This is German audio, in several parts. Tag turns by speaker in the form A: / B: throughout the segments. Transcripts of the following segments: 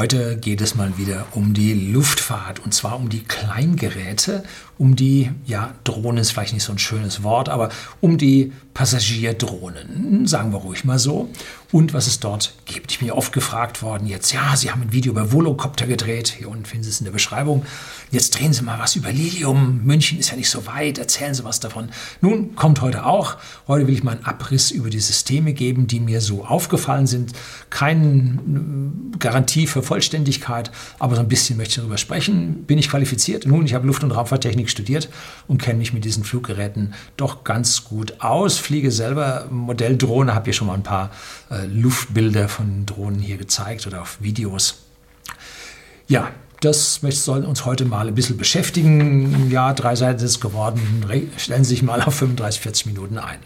A: Heute geht es mal wieder um die Luftfahrt und zwar um die Kleingeräte, um die, ja, Drohnen ist vielleicht nicht so ein schönes Wort, aber um die Passagierdrohnen, sagen wir ruhig mal so, und was es dort gibt. Ich bin ja oft gefragt worden, jetzt, ja, Sie haben ein Video über Volocopter gedreht, hier unten finden Sie es in der Beschreibung, jetzt drehen Sie mal was über Lilium, München ist ja nicht so weit, erzählen Sie was davon. Nun, kommt heute auch, heute will ich mal einen Abriss über die Systeme geben, die mir so aufgefallen sind, keine Garantie für Vollständigkeit, aber so ein bisschen möchte ich darüber sprechen. Bin ich qualifiziert? Nun, ich habe Luft- und Raumfahrttechnik studiert und kenne mich mit diesen Fluggeräten doch ganz gut aus. Fliege selber Modelldrohne, habe hier schon mal ein paar äh, Luftbilder von Drohnen hier gezeigt oder auf Videos. Ja, das soll uns heute mal ein bisschen beschäftigen. Ja, drei Seiten ist geworden. Stellen Sie sich mal auf 35, 40 Minuten ein.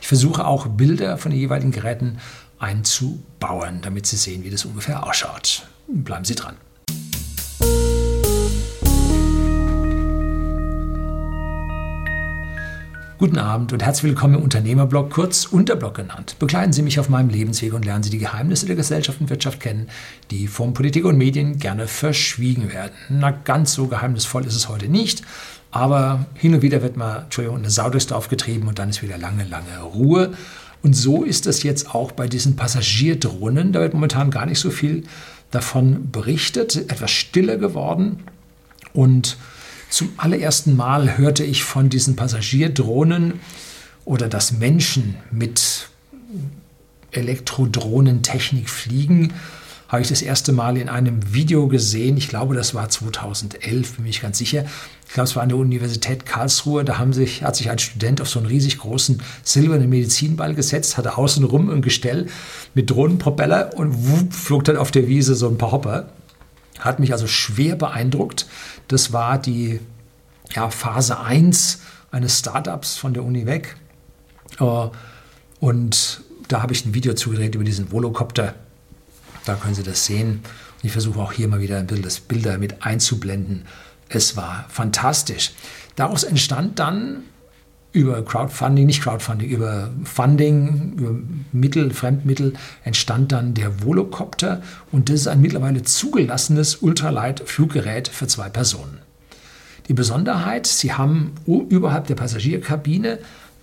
A: Ich versuche auch Bilder von den jeweiligen Geräten einzubauen, damit Sie sehen, wie das ungefähr ausschaut. Bleiben Sie dran. Guten Abend und herzlich willkommen im Unternehmerblog, kurz Unterblog genannt. Begleiten Sie mich auf meinem Lebensweg und lernen Sie die Geheimnisse der Gesellschaft und Wirtschaft kennen, die von Politik und Medien gerne verschwiegen werden. Na, ganz so geheimnisvoll ist es heute nicht, aber hin und wieder wird mal, Entschuldigung, eine Sau durchs Dorf getrieben und dann ist wieder lange, lange Ruhe. Und so ist es jetzt auch bei diesen Passagierdrohnen. Da wird momentan gar nicht so viel davon berichtet, etwas stiller geworden. Und zum allerersten Mal hörte ich von diesen Passagierdrohnen oder dass Menschen mit Elektrodrohnentechnik fliegen habe ich das erste Mal in einem Video gesehen. Ich glaube, das war 2011, bin ich ganz sicher. Ich glaube, es war an der Universität Karlsruhe. Da haben sich, hat sich ein Student auf so einen riesig großen silbernen Medizinball gesetzt, hatte außenrum ein Gestell mit Drohnenpropeller und wupp, flog dann auf der Wiese so ein paar Hopper. Hat mich also schwer beeindruckt. Das war die ja, Phase 1 eines Startups von der Uni weg. Äh, und da habe ich ein Video zugedreht über diesen Volocopter. Da können Sie das sehen. Ich versuche auch hier mal wieder ein bisschen das Bilder mit einzublenden. Es war fantastisch. Daraus entstand dann über Crowdfunding, nicht Crowdfunding, über Funding, über Mittel, Fremdmittel entstand dann der Volocopter und das ist ein mittlerweile zugelassenes Ultralight-Fluggerät für zwei Personen. Die Besonderheit, sie haben überhalb der Passagierkabine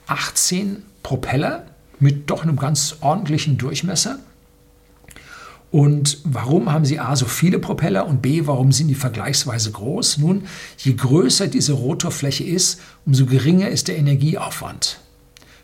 A: 18 Propeller mit doch einem ganz ordentlichen Durchmesser und warum haben sie A so viele Propeller und B, warum sind die vergleichsweise groß? Nun, je größer diese Rotorfläche ist, umso geringer ist der Energieaufwand.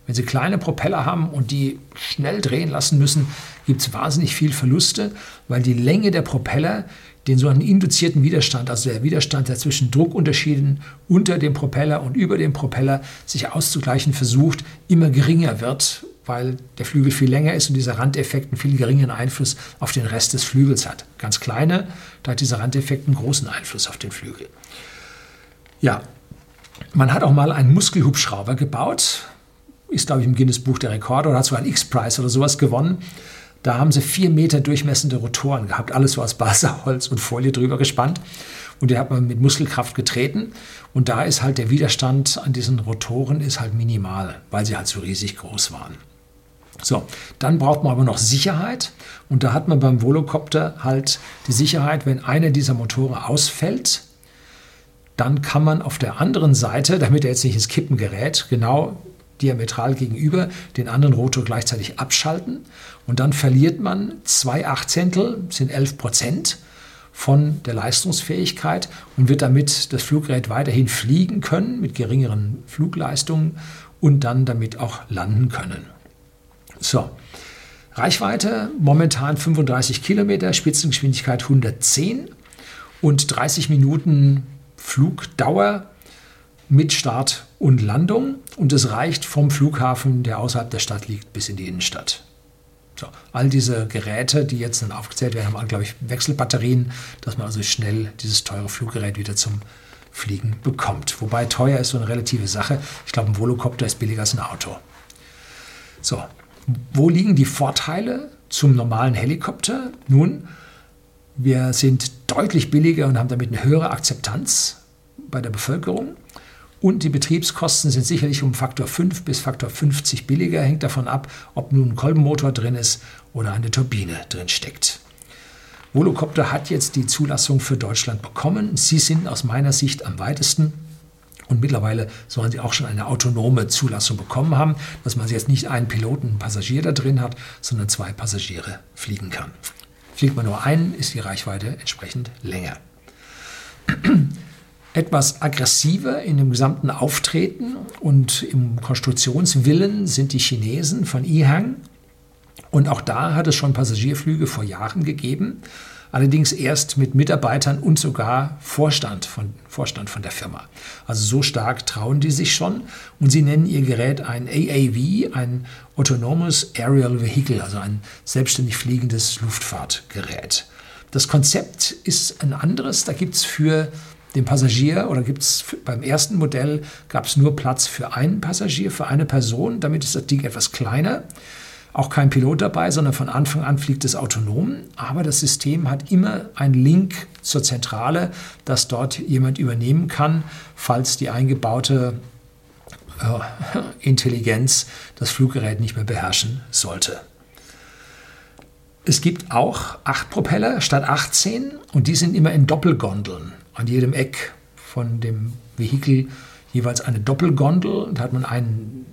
A: Wenn Sie kleine Propeller haben und die schnell drehen lassen müssen, gibt es wahnsinnig viel Verluste, weil die Länge der Propeller den so einen induzierten Widerstand, also der Widerstand, der zwischen Druckunterschieden unter dem Propeller und über dem Propeller sich auszugleichen versucht, immer geringer wird weil der Flügel viel länger ist und dieser Randeffekt einen viel geringeren Einfluss auf den Rest des Flügels hat. Ganz kleine, da hat dieser Randeffekt einen großen Einfluss auf den Flügel. Ja, man hat auch mal einen Muskelhubschrauber gebaut, ist glaube ich im Guinness Buch der Rekorde oder hat sogar einen X-Prize oder sowas gewonnen. Da haben sie vier Meter durchmessende Rotoren gehabt, alles so aus Balsaholz und Folie drüber gespannt. Und die hat man mit Muskelkraft getreten. Und da ist halt der Widerstand an diesen Rotoren ist halt minimal, weil sie halt so riesig groß waren. So, dann braucht man aber noch Sicherheit. Und da hat man beim Volocopter halt die Sicherheit, wenn einer dieser Motoren ausfällt, dann kann man auf der anderen Seite, damit er jetzt nicht ins Kippen gerät, genau diametral gegenüber den anderen Rotor gleichzeitig abschalten. Und dann verliert man zwei Achtzehntel, sind 11 Prozent von der Leistungsfähigkeit und wird damit das Fluggerät weiterhin fliegen können mit geringeren Flugleistungen und dann damit auch landen können. So, Reichweite momentan 35 Kilometer, Spitzengeschwindigkeit 110 und 30 Minuten Flugdauer mit Start und Landung. Und es reicht vom Flughafen, der außerhalb der Stadt liegt, bis in die Innenstadt. So, all diese Geräte, die jetzt dann aufgezählt werden, haben, glaube ich, Wechselbatterien, dass man also schnell dieses teure Fluggerät wieder zum Fliegen bekommt. Wobei teuer ist so eine relative Sache. Ich glaube, ein Volocopter ist billiger als ein Auto. So, wo liegen die Vorteile zum normalen Helikopter? Nun, wir sind deutlich billiger und haben damit eine höhere Akzeptanz bei der Bevölkerung. Und die Betriebskosten sind sicherlich um Faktor 5 bis Faktor 50 billiger. Hängt davon ab, ob nun ein Kolbenmotor drin ist oder eine Turbine drin steckt. Volocopter hat jetzt die Zulassung für Deutschland bekommen. Sie sind aus meiner Sicht am weitesten. Und mittlerweile sollen sie auch schon eine autonome Zulassung bekommen haben, dass man jetzt nicht einen Piloten, einen Passagier da drin hat, sondern zwei Passagiere fliegen kann. Fliegt man nur einen, ist die Reichweite entsprechend länger. Etwas aggressiver in dem gesamten Auftreten und im Konstruktionswillen sind die Chinesen von Yihang. Und auch da hat es schon Passagierflüge vor Jahren gegeben allerdings erst mit Mitarbeitern und sogar Vorstand von, Vorstand von der Firma. Also so stark trauen die sich schon und sie nennen ihr Gerät ein AAV, ein Autonomous Aerial Vehicle, also ein selbstständig fliegendes Luftfahrtgerät. Das Konzept ist ein anderes, da gibt es für den Passagier oder gibt es beim ersten Modell gab es nur Platz für einen Passagier, für eine Person, damit ist das Ding etwas kleiner auch kein Pilot dabei, sondern von Anfang an fliegt es autonom. Aber das System hat immer einen Link zur Zentrale, dass dort jemand übernehmen kann, falls die eingebaute äh, Intelligenz das Fluggerät nicht mehr beherrschen sollte. Es gibt auch acht Propeller statt 18 und die sind immer in Doppelgondeln. An jedem Eck von dem Vehikel jeweils eine Doppelgondel. Da hat man einen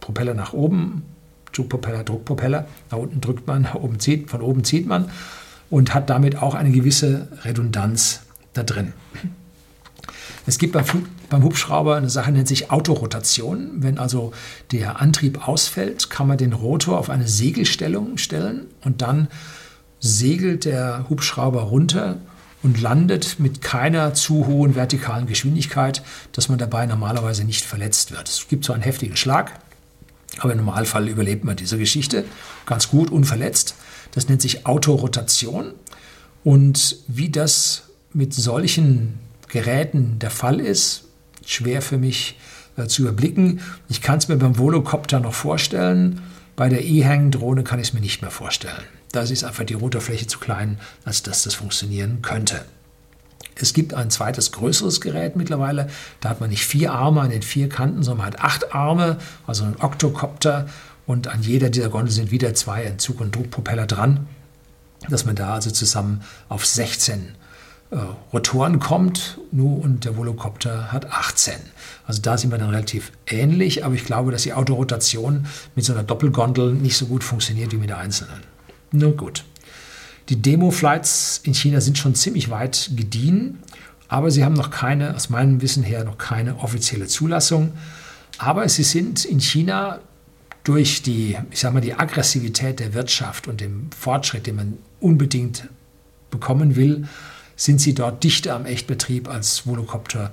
A: Propeller nach oben Zugpropeller, Druckpropeller. Nach unten drückt man, nach oben zieht, von oben zieht man und hat damit auch eine gewisse Redundanz da drin. Es gibt beim, Flug, beim Hubschrauber eine Sache, nennt sich Autorotation. Wenn also der Antrieb ausfällt, kann man den Rotor auf eine Segelstellung stellen und dann segelt der Hubschrauber runter und landet mit keiner zu hohen vertikalen Geschwindigkeit, dass man dabei normalerweise nicht verletzt wird. Es gibt so einen heftigen Schlag, aber im Normalfall überlebt man diese Geschichte ganz gut, unverletzt. Das nennt sich Autorotation. Und wie das mit solchen Geräten der Fall ist, schwer für mich äh, zu überblicken. Ich kann es mir beim Volocopter noch vorstellen. Bei der E-Hang-Drohne kann ich es mir nicht mehr vorstellen. Da ist einfach die Rotorfläche zu klein, als dass das funktionieren könnte. Es gibt ein zweites größeres Gerät mittlerweile. Da hat man nicht vier Arme an den vier Kanten, sondern man hat acht Arme, also ein Oktokopter. Und an jeder dieser Gondel sind wieder zwei Entzug- und Druckpropeller dran, dass man da also zusammen auf 16 äh, Rotoren kommt. Nur und der Volocopter hat 18. Also da sind wir dann relativ ähnlich, aber ich glaube, dass die Autorotation mit so einer Doppelgondel nicht so gut funktioniert wie mit der einzelnen. Nun gut. Die Demo-Flights in China sind schon ziemlich weit gediehen, aber sie haben noch keine, aus meinem Wissen her, noch keine offizielle Zulassung. Aber sie sind in China durch die, ich sag mal, die Aggressivität der Wirtschaft und dem Fortschritt, den man unbedingt bekommen will, sind sie dort dichter am Echtbetrieb als Volocopter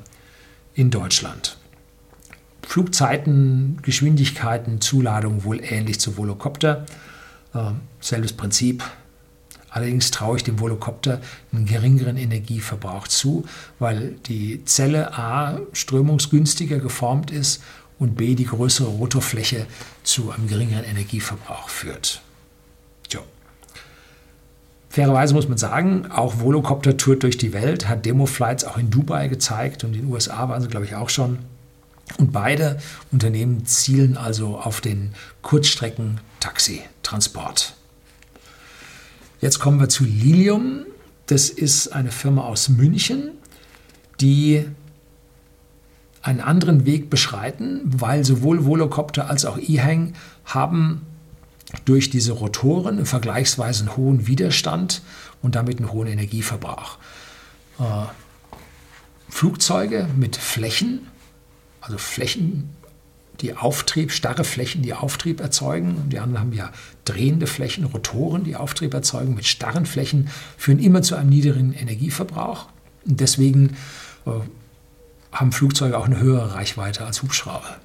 A: in Deutschland. Flugzeiten, Geschwindigkeiten, Zuladung wohl ähnlich zu Volocopter. Äh, selbes Prinzip, Allerdings traue ich dem Volocopter einen geringeren Energieverbrauch zu, weil die Zelle A strömungsgünstiger geformt ist und B die größere Rotorfläche zu einem geringeren Energieverbrauch führt. So. Fairerweise muss man sagen, auch Volocopter tourt durch die Welt, hat Demo-Flights auch in Dubai gezeigt und in den USA waren sie, glaube ich, auch schon. Und beide Unternehmen zielen also auf den Kurzstrecken-Taxi-Transport. Jetzt kommen wir zu Lilium. Das ist eine Firma aus München, die einen anderen Weg beschreiten, weil sowohl Volocopter als auch E-Hang haben durch diese Rotoren einen vergleichsweise hohen Widerstand und damit einen hohen Energieverbrauch. Äh, Flugzeuge mit Flächen, also Flächen die Auftrieb, starre Flächen, die Auftrieb erzeugen. Die anderen haben ja drehende Flächen, Rotoren, die Auftrieb erzeugen. Mit starren Flächen führen immer zu einem niedrigen Energieverbrauch. Und deswegen äh, haben Flugzeuge auch eine höhere Reichweite als Hubschrauber.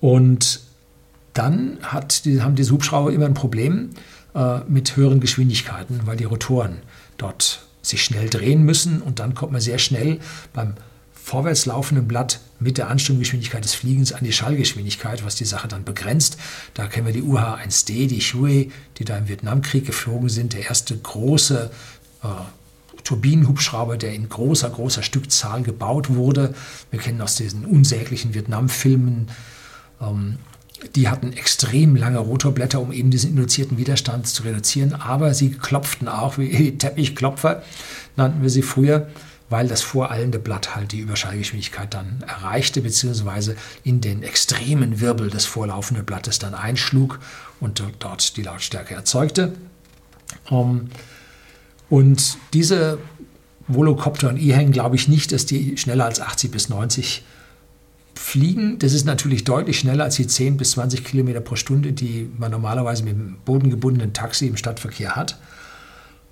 A: Und dann hat, die, haben diese Hubschrauber immer ein Problem äh, mit höheren Geschwindigkeiten, weil die Rotoren dort sich schnell drehen müssen und dann kommt man sehr schnell beim vorwärts laufenden Blatt mit der Anstimmgeschwindigkeit des Fliegens an die Schallgeschwindigkeit, was die Sache dann begrenzt. Da kennen wir die UH-1D, die Huey, die da im Vietnamkrieg geflogen sind, der erste große äh, Turbinenhubschrauber, der in großer, großer Stückzahl gebaut wurde. Wir kennen aus diesen unsäglichen Vietnam-Filmen ähm, die hatten extrem lange Rotorblätter, um eben diesen induzierten Widerstand zu reduzieren, aber sie klopften auch wie Teppichklopfer, nannten wir sie früher, weil das voreilende Blatt halt die Überschallgeschwindigkeit dann erreichte, beziehungsweise in den extremen Wirbel des vorlaufenden Blattes dann einschlug und dort die Lautstärke erzeugte. Um, und diese Volocopter und E-Hang glaube ich nicht, dass die schneller als 80 bis 90 fliegen. Das ist natürlich deutlich schneller als die 10 bis 20 Kilometer pro Stunde, die man normalerweise mit dem bodengebundenen Taxi im Stadtverkehr hat.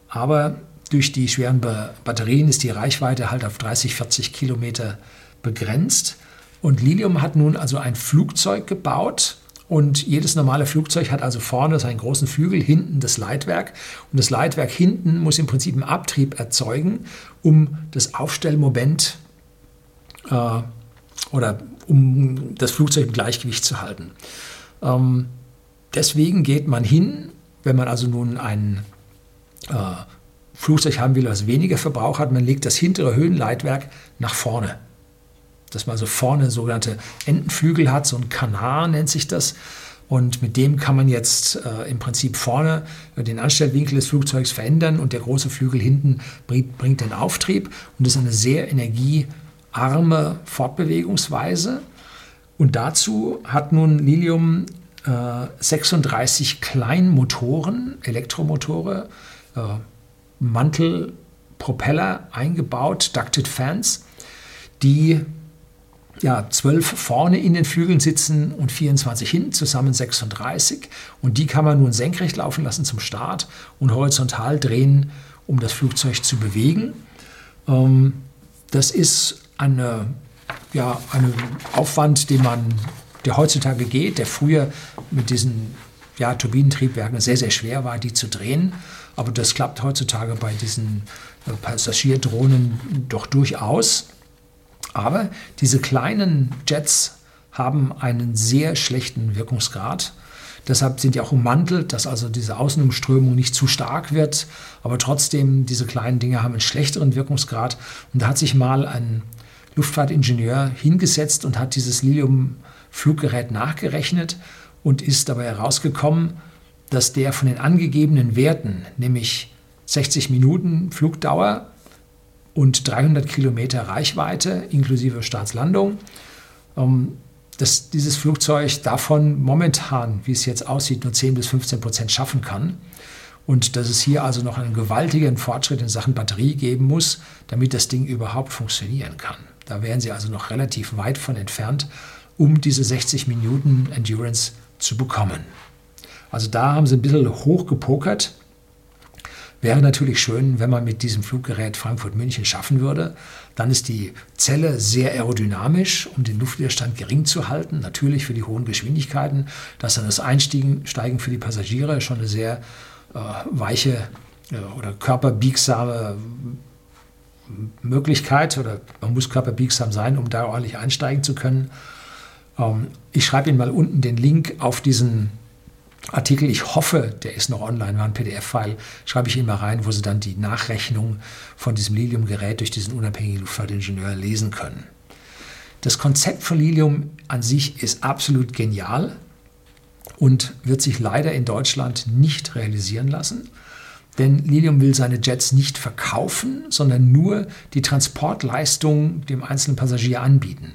A: Aber durch die schweren Batterien ist die Reichweite halt auf 30, 40 Kilometer begrenzt. Und Lilium hat nun also ein Flugzeug gebaut, und jedes normale Flugzeug hat also vorne seinen großen Flügel, hinten das Leitwerk. Und das Leitwerk hinten muss im Prinzip einen Abtrieb erzeugen, um das Aufstellmoment äh, oder um das Flugzeug im Gleichgewicht zu halten. Ähm, deswegen geht man hin, wenn man also nun ein äh, Flugzeug haben will, das weniger Verbrauch hat, man legt das hintere Höhenleitwerk nach vorne dass man also vorne sogenannte Entenflügel hat, so ein Kanar nennt sich das. Und mit dem kann man jetzt äh, im Prinzip vorne den Anstellwinkel des Flugzeugs verändern und der große Flügel hinten bringt, bringt den Auftrieb. Und das ist eine sehr energiearme Fortbewegungsweise. Und dazu hat nun Lilium äh, 36 Kleinmotoren, Elektromotore, äh, Mantelpropeller eingebaut, Ducted Fans, die ja, zwölf vorne in den Flügeln sitzen und 24 hinten, zusammen 36. Und die kann man nun senkrecht laufen lassen zum Start und horizontal drehen, um das Flugzeug zu bewegen. Ähm, das ist eine, ja, ein Aufwand, den man, der heutzutage geht, der früher mit diesen ja, Turbinentriebwerken sehr, sehr schwer war, die zu drehen. Aber das klappt heutzutage bei diesen äh, Passagierdrohnen doch durchaus. Aber diese kleinen Jets haben einen sehr schlechten Wirkungsgrad. Deshalb sind die auch ummantelt, dass also diese Außenumströmung nicht zu stark wird. Aber trotzdem, diese kleinen Dinge haben einen schlechteren Wirkungsgrad. Und da hat sich mal ein Luftfahrtingenieur hingesetzt und hat dieses Lilium-Fluggerät nachgerechnet und ist dabei herausgekommen, dass der von den angegebenen Werten, nämlich 60 Minuten Flugdauer, und 300 Kilometer Reichweite inklusive Startslandung. Ähm, dass dieses Flugzeug davon momentan, wie es jetzt aussieht, nur 10 bis 15 Prozent schaffen kann. Und dass es hier also noch einen gewaltigen Fortschritt in Sachen Batterie geben muss, damit das Ding überhaupt funktionieren kann. Da wären sie also noch relativ weit von entfernt, um diese 60 Minuten Endurance zu bekommen. Also da haben sie ein bisschen hochgepokert. Wäre natürlich schön, wenn man mit diesem Fluggerät Frankfurt-München schaffen würde. Dann ist die Zelle sehr aerodynamisch, um den Luftwiderstand gering zu halten. Natürlich für die hohen Geschwindigkeiten. dass dann das Einsteigen für die Passagiere schon eine sehr äh, weiche äh, oder körperbiegsame Möglichkeit oder man muss körperbiegsam sein, um da ordentlich einsteigen zu können. Ähm, ich schreibe Ihnen mal unten den Link auf diesen Artikel, ich hoffe, der ist noch online, war ein PDF-File, schreibe ich Ihnen mal rein, wo Sie dann die Nachrechnung von diesem Lilium-Gerät durch diesen unabhängigen Luftfahrtingenieur lesen können. Das Konzept von Lilium an sich ist absolut genial und wird sich leider in Deutschland nicht realisieren lassen. Denn Lilium will seine Jets nicht verkaufen, sondern nur die Transportleistung dem einzelnen Passagier anbieten.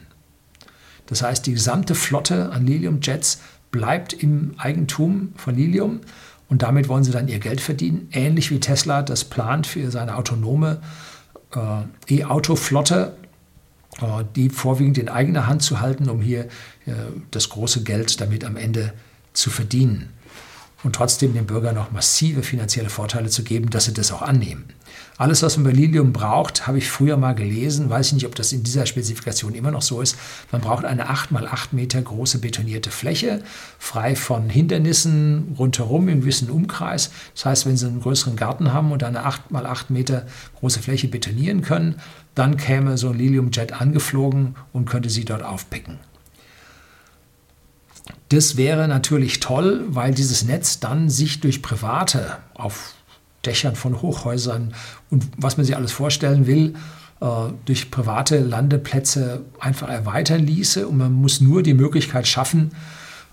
A: Das heißt, die gesamte Flotte an Lilium-Jets bleibt im Eigentum von Lilium und damit wollen sie dann ihr Geld verdienen, ähnlich wie Tesla das plant für seine autonome äh, E-Auto-Flotte, äh, die vorwiegend in eigener Hand zu halten, um hier äh, das große Geld damit am Ende zu verdienen und trotzdem den Bürgern noch massive finanzielle Vorteile zu geben, dass sie das auch annehmen. Alles, was man bei Lilium braucht, habe ich früher mal gelesen, weiß ich nicht, ob das in dieser Spezifikation immer noch so ist. Man braucht eine 8 mal 8 Meter große betonierte Fläche, frei von Hindernissen rundherum im gewissen Umkreis. Das heißt, wenn Sie einen größeren Garten haben und eine 8 mal 8 Meter große Fläche betonieren können, dann käme so ein Lilium-Jet angeflogen und könnte Sie dort aufpicken. Das wäre natürlich toll, weil dieses Netz dann sich durch Private auf Dächern von Hochhäusern und was man sich alles vorstellen will, äh, durch private Landeplätze einfach erweitern ließe. Und man muss nur die Möglichkeit schaffen,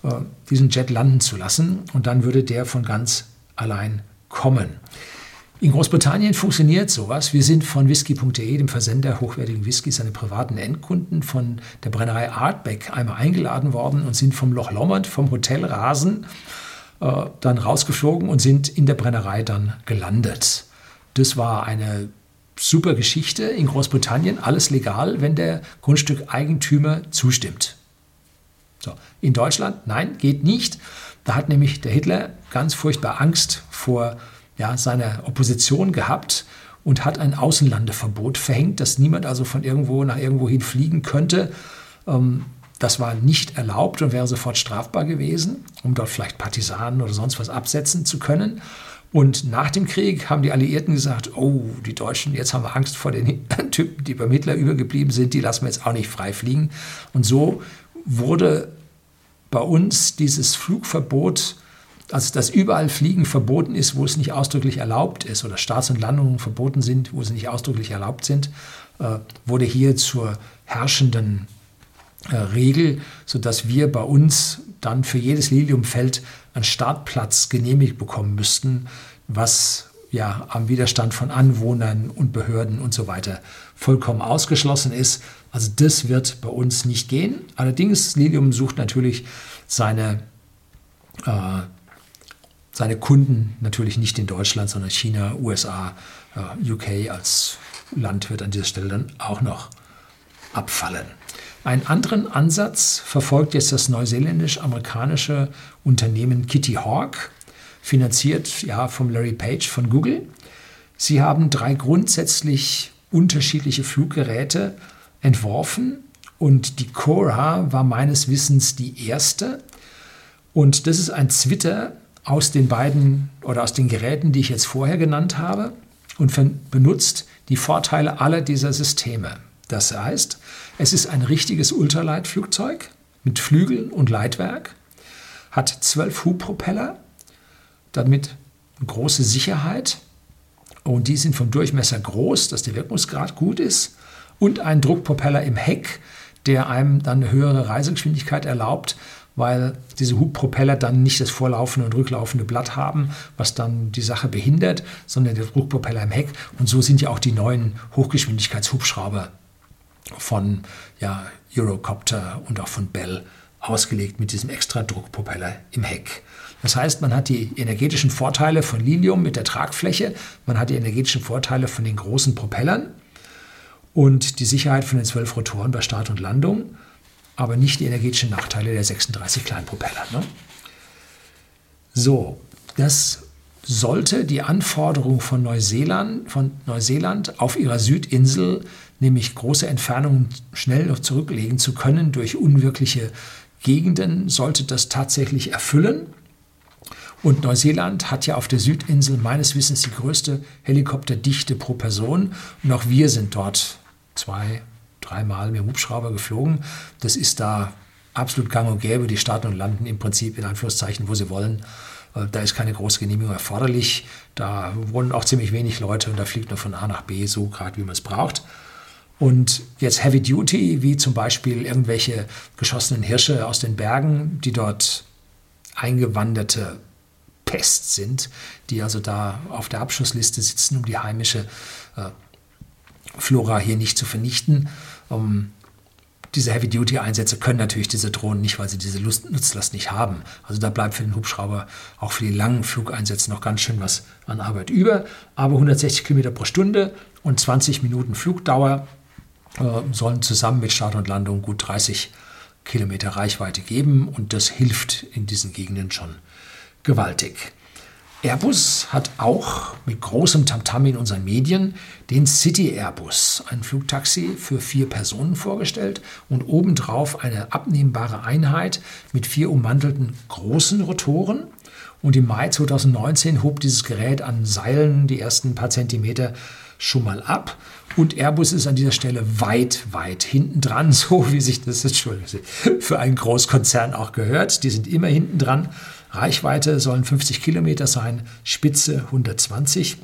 A: äh, diesen Jet landen zu lassen und dann würde der von ganz allein kommen. In Großbritannien funktioniert sowas. Wir sind von whisky.de, dem Versender hochwertigen Whiskys an privaten Endkunden, von der Brennerei Artbeck einmal eingeladen worden und sind vom Loch Lomond, vom Hotel Rasen, äh, dann rausgeflogen und sind in der Brennerei dann gelandet. Das war eine super Geschichte in Großbritannien, alles legal, wenn der Grundstückeigentümer zustimmt. So, in Deutschland, nein, geht nicht. Da hat nämlich der Hitler ganz furchtbar Angst vor ja, seiner Opposition gehabt und hat ein Außenlandeverbot verhängt, dass niemand also von irgendwo nach irgendwo hin fliegen könnte. Ähm, das war nicht erlaubt und wäre sofort strafbar gewesen, um dort vielleicht Partisanen oder sonst was absetzen zu können. Und nach dem Krieg haben die Alliierten gesagt, oh, die Deutschen, jetzt haben wir Angst vor den Typen, die beim Hitler übergeblieben sind, die lassen wir jetzt auch nicht frei fliegen. Und so wurde bei uns dieses Flugverbot also dass überall Fliegen verboten ist, wo es nicht ausdrücklich erlaubt ist, oder Starts und Landungen verboten sind, wo sie nicht ausdrücklich erlaubt sind, äh, wurde hier zur herrschenden Regel, sodass wir bei uns dann für jedes Liliumfeld einen Startplatz genehmigt bekommen müssten, was ja am Widerstand von Anwohnern und Behörden und so weiter vollkommen ausgeschlossen ist. Also das wird bei uns nicht gehen. Allerdings, Lilium sucht natürlich seine äh, seine Kunden natürlich nicht in Deutschland, sondern China, USA, äh, UK als Land wird an dieser Stelle dann auch noch abfallen. Einen anderen Ansatz verfolgt jetzt das neuseeländisch-amerikanische Unternehmen Kitty Hawk, finanziert ja vom Larry Page von Google. Sie haben drei grundsätzlich unterschiedliche Fluggeräte entworfen und die Cora war meines Wissens die erste. Und das ist ein Zwitter, aus den beiden oder aus den Geräten, die ich jetzt vorher genannt habe und benutzt die Vorteile aller dieser Systeme. Das heißt, es ist ein richtiges Ultraleitflugzeug mit Flügeln und Leitwerk, hat zwölf Hubpropeller, damit große Sicherheit und die sind vom Durchmesser groß, dass der Wirkungsgrad gut ist und ein Druckpropeller im Heck, der einem dann eine höhere Reisegeschwindigkeit erlaubt, weil diese Hubpropeller dann nicht das vorlaufende und rücklaufende Blatt haben, was dann die Sache behindert, sondern der Druckpropeller im Heck. Und so sind ja auch die neuen Hochgeschwindigkeitshubschrauber von ja, Eurocopter und auch von Bell ausgelegt mit diesem extra Druckpropeller im Heck. Das heißt, man hat die energetischen Vorteile von Lilium mit der Tragfläche, man hat die energetischen Vorteile von den großen Propellern und die Sicherheit von den zwölf Rotoren bei Start und Landung aber nicht die energetischen Nachteile der 36 Kleinpropeller. Ne? So, das sollte die Anforderung von Neuseeland, von Neuseeland auf ihrer Südinsel, nämlich große Entfernungen schnell noch zurücklegen zu können durch unwirkliche Gegenden, sollte das tatsächlich erfüllen. Und Neuseeland hat ja auf der Südinsel meines Wissens die größte Helikopterdichte pro Person. Und auch wir sind dort zwei, dreimal mit dem Hubschrauber geflogen. Das ist da absolut gang und gäbe. Die starten und landen im Prinzip in Anführungszeichen, wo sie wollen. Da ist keine große Genehmigung erforderlich. Da wohnen auch ziemlich wenig Leute und da fliegt man von A nach B so gerade, wie man es braucht. Und jetzt Heavy Duty, wie zum Beispiel irgendwelche geschossenen Hirsche aus den Bergen, die dort eingewanderte Pest sind, die also da auf der Abschussliste sitzen, um die heimische äh, Flora hier nicht zu vernichten. Um, diese Heavy-Duty-Einsätze können natürlich diese Drohnen nicht, weil sie diese Lust, Nutzlast nicht haben. Also da bleibt für den Hubschrauber auch für die langen Flugeinsätze noch ganz schön was an Arbeit über. Aber 160 Kilometer pro Stunde und 20 Minuten Flugdauer sollen zusammen mit Start und Landung gut 30 Kilometer Reichweite geben und das hilft in diesen Gegenden schon gewaltig. Airbus hat auch mit großem Tamtam in unseren Medien den City Airbus, ein Flugtaxi für vier Personen vorgestellt und obendrauf eine abnehmbare Einheit mit vier ummantelten großen Rotoren. Und im Mai 2019 hob dieses Gerät an Seilen die ersten paar Zentimeter schon mal ab. Und Airbus ist an dieser Stelle weit, weit hinten dran, so wie sich das für einen Großkonzern auch gehört. Die sind immer hinten dran Reichweite sollen 50 Kilometer sein, Spitze 120,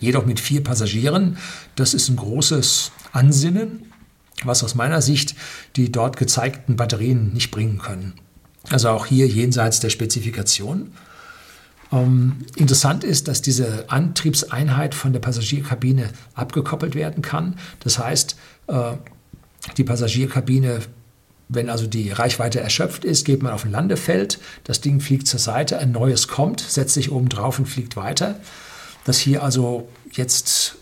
A: jedoch mit vier Passagieren. Das ist ein großes Ansinnen, was aus meiner Sicht die dort gezeigten Batterien nicht bringen können. Also auch hier jenseits der Spezifikation. Ähm, interessant ist, dass diese Antriebseinheit von der Passagierkabine abgekoppelt werden kann. Das heißt, äh, die Passagierkabine, wenn also die Reichweite erschöpft ist, geht man auf ein Landefeld, das Ding fliegt zur Seite, ein neues kommt, setzt sich oben drauf und fliegt weiter. Dass hier also jetzt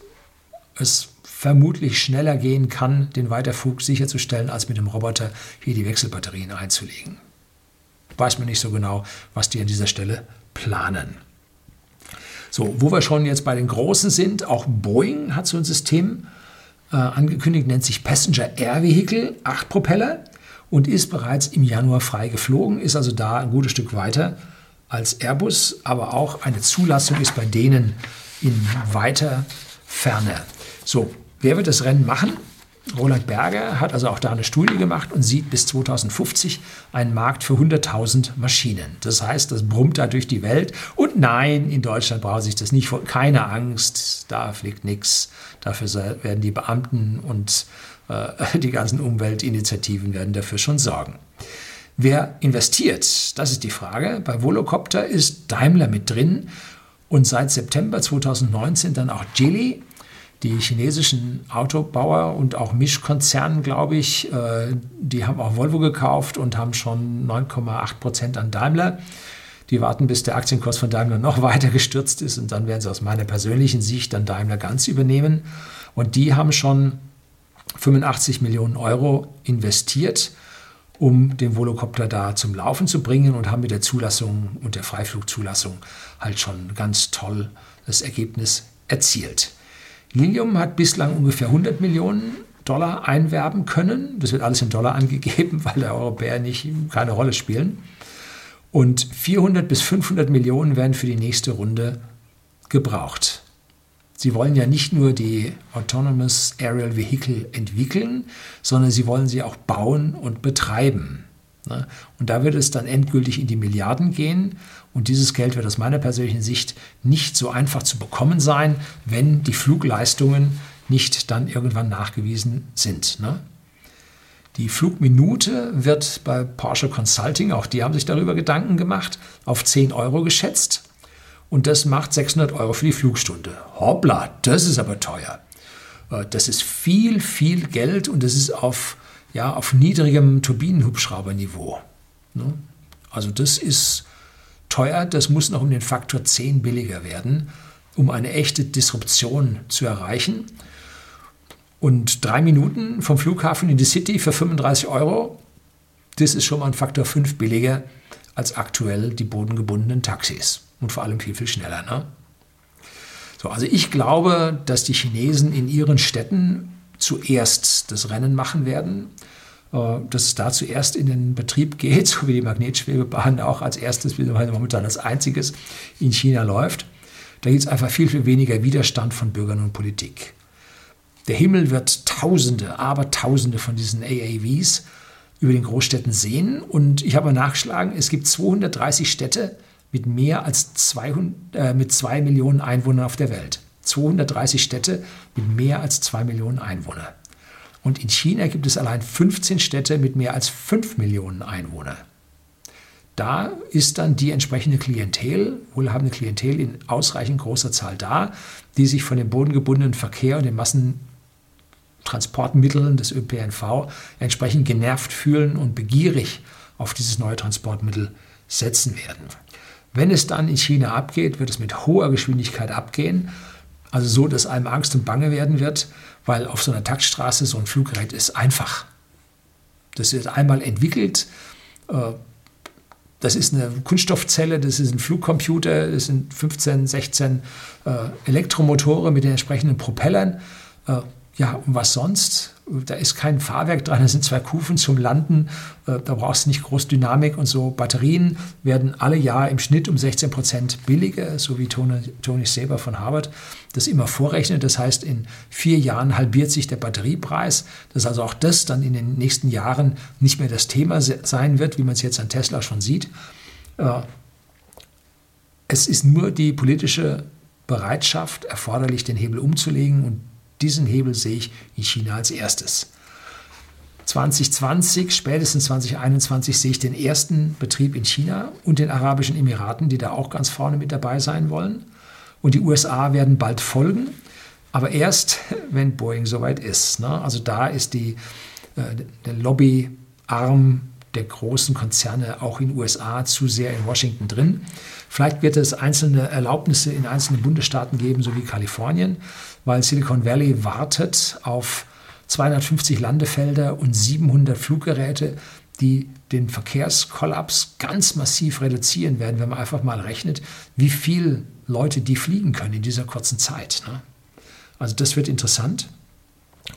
A: es vermutlich schneller gehen kann, den Weiterflug sicherzustellen, als mit dem Roboter hier die Wechselbatterien einzulegen. Weiß man nicht so genau, was die an dieser Stelle planen. So, wo wir schon jetzt bei den Großen sind, auch Boeing hat so ein System äh, angekündigt, nennt sich Passenger Air Vehicle, acht Propeller und ist bereits im Januar frei geflogen, ist also da ein gutes Stück weiter als Airbus, aber auch eine Zulassung ist bei denen in weiter Ferne. So, wer wird das Rennen machen? Roland Berger hat also auch da eine Studie gemacht und sieht bis 2050 einen Markt für 100.000 Maschinen. Das heißt, das brummt da durch die Welt. Und nein, in Deutschland braucht sich das nicht vor. Keine Angst, da fliegt nichts. Dafür werden die Beamten und äh, die ganzen Umweltinitiativen werden dafür schon sorgen. Wer investiert? Das ist die Frage. Bei Volocopter ist Daimler mit drin und seit September 2019 dann auch Geely die chinesischen Autobauer und auch Mischkonzernen, glaube ich, äh, die haben auch Volvo gekauft und haben schon 9,8 Prozent an Daimler. Die warten, bis der Aktienkurs von Daimler noch weiter gestürzt ist und dann werden sie aus meiner persönlichen Sicht dann Daimler ganz übernehmen. Und die haben schon 85 Millionen Euro investiert, um den Volocopter da zum Laufen zu bringen und haben mit der Zulassung und der Freiflugzulassung halt schon ganz toll das Ergebnis erzielt. Lilium hat bislang ungefähr 100 Millionen Dollar einwerben können. Das wird alles in Dollar angegeben, weil der Europäer nicht keine Rolle spielen. Und 400 bis 500 Millionen werden für die nächste Runde gebraucht. Sie wollen ja nicht nur die Autonomous Aerial Vehicle entwickeln, sondern sie wollen sie auch bauen und betreiben. Ne? Und da wird es dann endgültig in die Milliarden gehen. Und dieses Geld wird aus meiner persönlichen Sicht nicht so einfach zu bekommen sein, wenn die Flugleistungen nicht dann irgendwann nachgewiesen sind. Ne? Die Flugminute wird bei Porsche Consulting, auch die haben sich darüber Gedanken gemacht, auf 10 Euro geschätzt. Und das macht 600 Euro für die Flugstunde. Hoppla, das ist aber teuer. Äh, das ist viel, viel Geld und das ist auf ja, auf niedrigem Turbinenhubschrauberniveau. Ne? Also das ist teuer, das muss noch um den Faktor 10 billiger werden, um eine echte Disruption zu erreichen. Und drei Minuten vom Flughafen in die City für 35 Euro, das ist schon mal ein Faktor 5 billiger als aktuell die bodengebundenen Taxis. Und vor allem viel, viel schneller. Ne? So, also ich glaube, dass die Chinesen in ihren Städten zuerst das Rennen machen werden, äh, dass es da zuerst in den Betrieb geht, so wie die Magnetschwebebahn auch als erstes, wie momentan als einziges in China läuft. Da gibt es einfach viel, viel weniger Widerstand von Bürgern und Politik. Der Himmel wird Tausende, aber Tausende von diesen AAVs über den Großstädten sehen. Und ich habe nachgeschlagen, es gibt 230 Städte mit mehr als 200, äh, mit 2 Millionen Einwohnern auf der Welt. 230 Städte mit mehr als 2 Millionen Einwohnern. Und in China gibt es allein 15 Städte mit mehr als 5 Millionen Einwohnern. Da ist dann die entsprechende Klientel, wohlhabende Klientel in ausreichend großer Zahl da, die sich von dem bodengebundenen Verkehr und den Massentransportmitteln des ÖPNV entsprechend genervt fühlen und begierig auf dieses neue Transportmittel setzen werden. Wenn es dann in China abgeht, wird es mit hoher Geschwindigkeit abgehen also so, dass einem Angst und Bange werden wird, weil auf so einer Taktstraße so ein Fluggerät ist einfach. Das wird einmal entwickelt. Äh, das ist eine Kunststoffzelle, das ist ein Flugcomputer, das sind 15, 16 äh, Elektromotoren mit den entsprechenden Propellern. Äh, ja, und was sonst? Da ist kein Fahrwerk dran, da sind zwei Kufen zum Landen, äh, da brauchst du nicht groß Dynamik und so. Batterien werden alle Jahr im Schnitt um 16 Prozent billiger, so wie Tony, Tony Saber von Harvard das immer vorrechnet. Das heißt, in vier Jahren halbiert sich der Batteriepreis, dass also auch das dann in den nächsten Jahren nicht mehr das Thema sein wird, wie man es jetzt an Tesla schon sieht. Äh, es ist nur die politische Bereitschaft erforderlich, den Hebel umzulegen und diesen Hebel sehe ich in China als erstes. 2020, spätestens 2021 sehe ich den ersten Betrieb in China und den Arabischen Emiraten, die da auch ganz vorne mit dabei sein wollen. Und die USA werden bald folgen, aber erst, wenn Boeing soweit ist. Ne? Also da ist die, äh, der Lobbyarm der großen Konzerne auch in den USA zu sehr in Washington drin. Vielleicht wird es einzelne Erlaubnisse in einzelnen Bundesstaaten geben, so wie Kalifornien, weil Silicon Valley wartet auf 250 Landefelder und 700 Fluggeräte, die den Verkehrskollaps ganz massiv reduzieren werden, wenn man einfach mal rechnet, wie viele Leute die fliegen können in dieser kurzen Zeit. Ne? Also das wird interessant.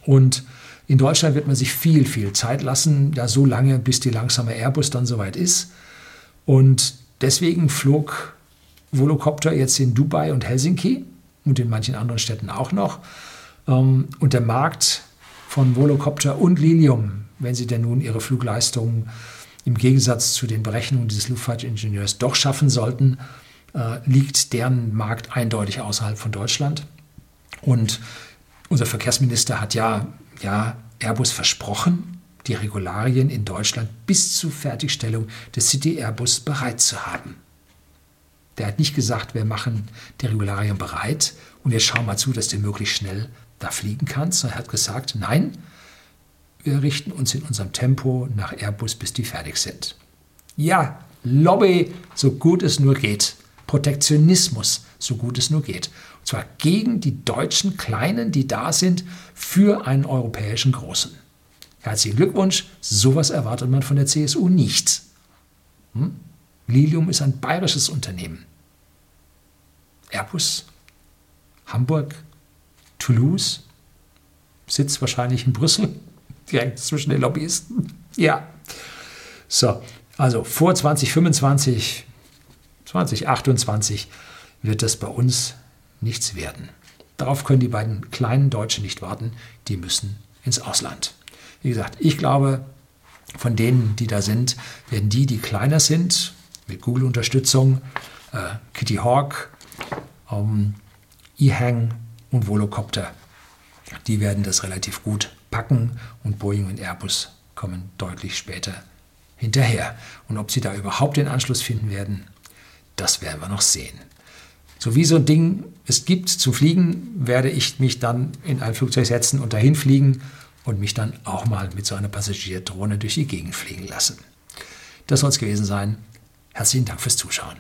A: Und in Deutschland wird man sich viel, viel Zeit lassen, ja so lange, bis die langsame Airbus dann soweit ist. Und deswegen flog Volocopter jetzt in Dubai und Helsinki und in manchen anderen Städten auch noch. Ähm, und der Markt von Volocopter und Lilium, wenn sie denn nun ihre Flugleistungen im Gegensatz zu den Berechnungen dieses Luftfahrtingenieurs doch schaffen sollten, äh, liegt deren Markt eindeutig außerhalb von Deutschland. Und unser Verkehrsminister hat ja, ja Airbus versprochen, die Regularien in Deutschland bis zur Fertigstellung des City Airbus bereit zu haben. Der hat nicht gesagt, wir machen die Regularien bereit und jetzt schauen mal zu, dass du möglichst schnell da fliegen kannst, sondern er hat gesagt, nein, wir richten uns in unserem Tempo nach Airbus, bis die fertig sind. Ja, Lobby, so gut es nur geht. Protektionismus, so gut es nur geht. Und zwar gegen die deutschen Kleinen, die da sind, für einen europäischen Großen. Herzlichen Glückwunsch, sowas erwartet man von der CSU nicht. Hm? Lilium ist ein bayerisches Unternehmen. Airbus, Hamburg, Toulouse, sitzt wahrscheinlich in Brüssel, direkt zwischen den Lobbyisten. Ja. So, also vor 2025, 2028 wird das bei uns nichts werden. Darauf können die beiden kleinen Deutschen nicht warten, die müssen ins Ausland. Wie gesagt, ich glaube, von denen, die da sind, werden die, die kleiner sind, mit Google-Unterstützung, äh, Kitty Hawk, ähm, eHang und Volocopter, die werden das relativ gut packen und Boeing und Airbus kommen deutlich später hinterher. Und ob sie da überhaupt den Anschluss finden werden, das werden wir noch sehen. So wie so ein Ding es gibt zu fliegen, werde ich mich dann in ein Flugzeug setzen und dahin fliegen und mich dann auch mal mit so einer Passagierdrohne durch die Gegend fliegen lassen. Das soll es gewesen sein. Herzlichen Dank fürs Zuschauen.